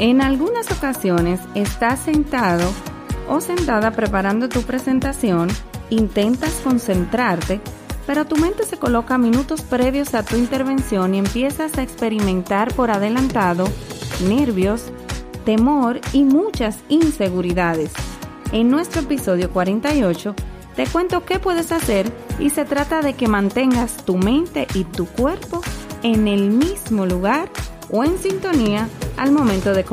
En algunas ocasiones estás sentado o sentada preparando tu presentación, intentas concentrarte, pero tu mente se coloca minutos previos a tu intervención y empiezas a experimentar por adelantado nervios, temor y muchas inseguridades. En nuestro episodio 48 te cuento qué puedes hacer y se trata de que mantengas tu mente y tu cuerpo en el mismo lugar o en sintonía al momento de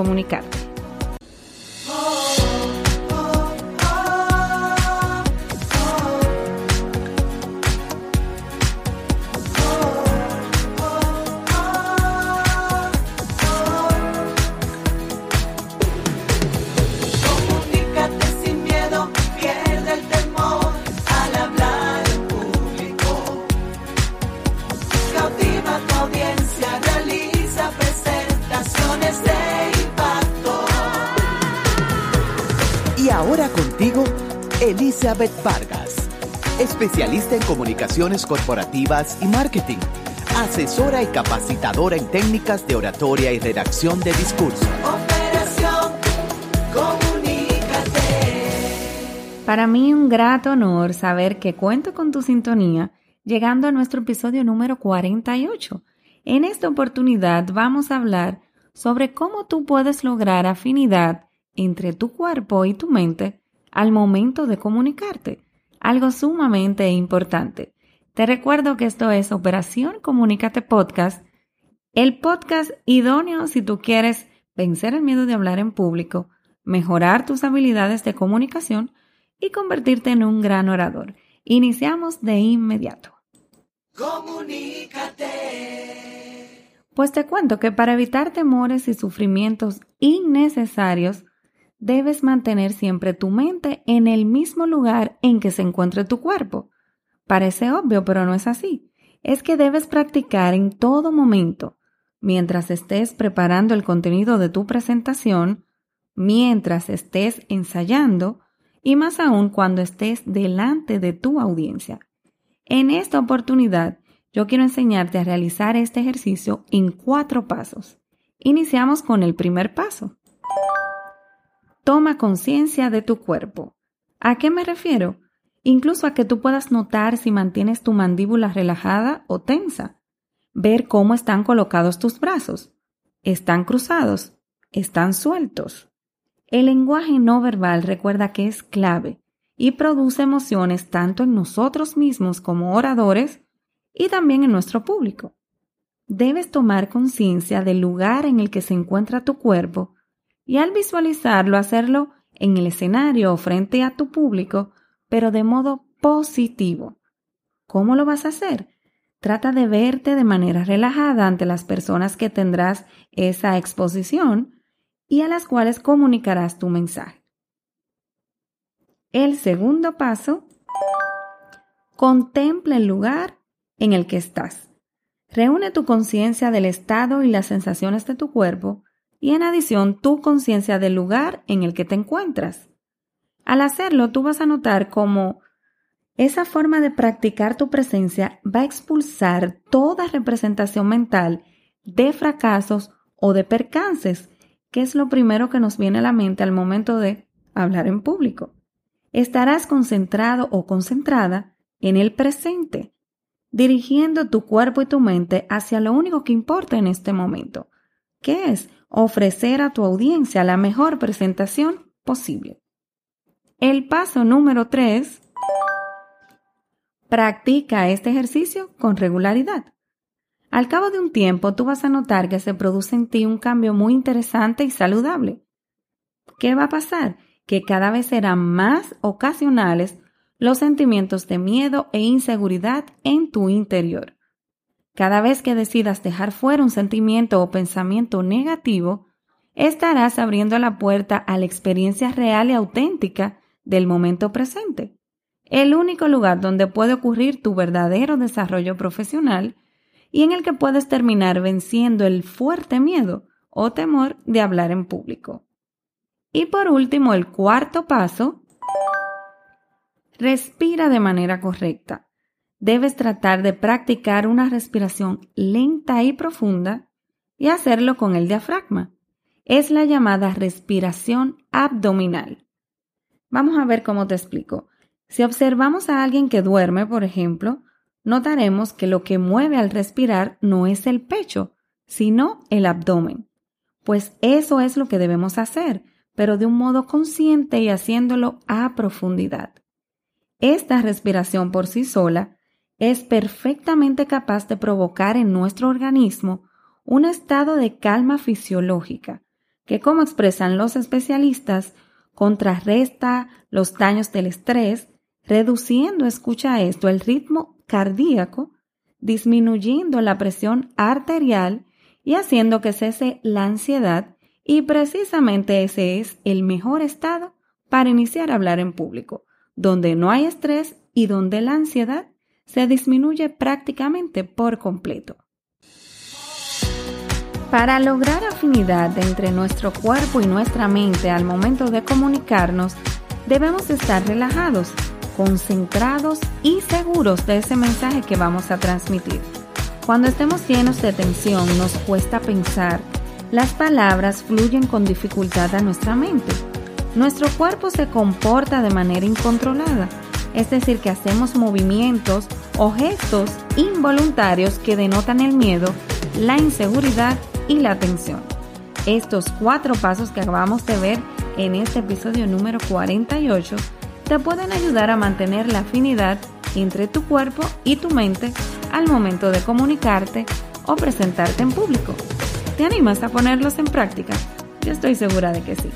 comunicarte. Elizabeth Vargas, especialista en comunicaciones corporativas y marketing, asesora y capacitadora en técnicas de oratoria y redacción de discurso. Operación Comunícate. Para mí un grato honor saber que cuento con tu sintonía llegando a nuestro episodio número 48. En esta oportunidad vamos a hablar sobre cómo tú puedes lograr afinidad entre tu cuerpo y tu mente al momento de comunicarte. Algo sumamente importante. Te recuerdo que esto es Operación Comunícate Podcast, el podcast idóneo si tú quieres vencer el miedo de hablar en público, mejorar tus habilidades de comunicación y convertirte en un gran orador. Iniciamos de inmediato. Comunícate. Pues te cuento que para evitar temores y sufrimientos innecesarios, debes mantener siempre tu mente en el mismo lugar en que se encuentre tu cuerpo. Parece obvio, pero no es así. Es que debes practicar en todo momento, mientras estés preparando el contenido de tu presentación, mientras estés ensayando y más aún cuando estés delante de tu audiencia. En esta oportunidad, yo quiero enseñarte a realizar este ejercicio en cuatro pasos. Iniciamos con el primer paso. Toma conciencia de tu cuerpo. ¿A qué me refiero? Incluso a que tú puedas notar si mantienes tu mandíbula relajada o tensa. Ver cómo están colocados tus brazos. ¿Están cruzados? ¿Están sueltos? El lenguaje no verbal recuerda que es clave y produce emociones tanto en nosotros mismos como oradores y también en nuestro público. Debes tomar conciencia del lugar en el que se encuentra tu cuerpo y al visualizarlo hacerlo en el escenario o frente a tu público, pero de modo positivo. ¿Cómo lo vas a hacer? Trata de verte de manera relajada ante las personas que tendrás esa exposición y a las cuales comunicarás tu mensaje. El segundo paso, contempla el lugar en el que estás. Reúne tu conciencia del estado y las sensaciones de tu cuerpo y en adición tu conciencia del lugar en el que te encuentras. Al hacerlo, tú vas a notar cómo esa forma de practicar tu presencia va a expulsar toda representación mental de fracasos o de percances, que es lo primero que nos viene a la mente al momento de hablar en público. Estarás concentrado o concentrada en el presente, dirigiendo tu cuerpo y tu mente hacia lo único que importa en este momento, que es ofrecer a tu audiencia la mejor presentación posible. El paso número 3. Practica este ejercicio con regularidad. Al cabo de un tiempo tú vas a notar que se produce en ti un cambio muy interesante y saludable. ¿Qué va a pasar? Que cada vez serán más ocasionales los sentimientos de miedo e inseguridad en tu interior. Cada vez que decidas dejar fuera un sentimiento o pensamiento negativo, estarás abriendo la puerta a la experiencia real y auténtica del momento presente, el único lugar donde puede ocurrir tu verdadero desarrollo profesional y en el que puedes terminar venciendo el fuerte miedo o temor de hablar en público. Y por último, el cuarto paso, respira de manera correcta debes tratar de practicar una respiración lenta y profunda y hacerlo con el diafragma. es la llamada respiración abdominal. Vamos a ver cómo te explico. Si observamos a alguien que duerme, por ejemplo, notaremos que lo que mueve al respirar no es el pecho, sino el abdomen. Pues eso es lo que debemos hacer, pero de un modo consciente y haciéndolo a profundidad. Esta respiración por sí sola es perfectamente capaz de provocar en nuestro organismo un estado de calma fisiológica, que como expresan los especialistas, contrarresta los daños del estrés, reduciendo, escucha esto, el ritmo cardíaco, disminuyendo la presión arterial y haciendo que cese la ansiedad y precisamente ese es el mejor estado para iniciar a hablar en público, donde no hay estrés y donde la ansiedad se disminuye prácticamente por completo. Para lograr afinidad entre nuestro cuerpo y nuestra mente al momento de comunicarnos, debemos estar relajados, concentrados y seguros de ese mensaje que vamos a transmitir. Cuando estemos llenos de tensión, nos cuesta pensar, las palabras fluyen con dificultad a nuestra mente. Nuestro cuerpo se comporta de manera incontrolada es decir, que hacemos movimientos o gestos involuntarios que denotan el miedo, la inseguridad y la tensión. Estos cuatro pasos que acabamos de ver en este episodio número 48 te pueden ayudar a mantener la afinidad entre tu cuerpo y tu mente al momento de comunicarte o presentarte en público. ¿Te animas a ponerlos en práctica? Yo estoy segura de que sí.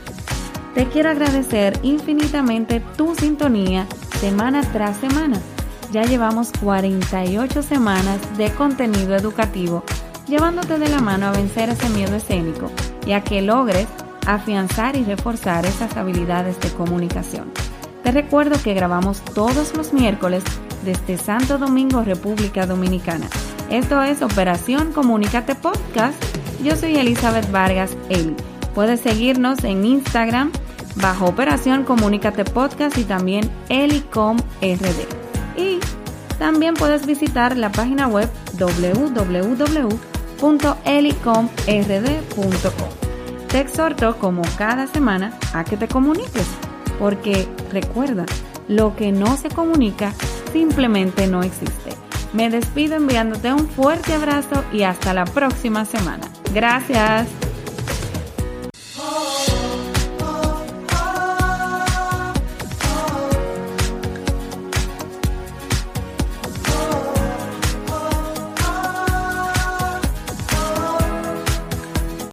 Te quiero agradecer infinitamente tu sintonía semana tras semana. Ya llevamos 48 semanas de contenido educativo, llevándote de la mano a vencer ese miedo escénico y a que logres afianzar y reforzar esas habilidades de comunicación. Te recuerdo que grabamos todos los miércoles desde Santo Domingo, República Dominicana. Esto es Operación Comunícate Podcast. Yo soy Elizabeth Vargas Eli. Puedes seguirnos en Instagram bajo Operación Comunícate Podcast y también Elicom RD. También puedes visitar la página web www.elicomrd.com. Te exhorto como cada semana a que te comuniques, porque recuerda, lo que no se comunica simplemente no existe. Me despido enviándote un fuerte abrazo y hasta la próxima semana. Gracias.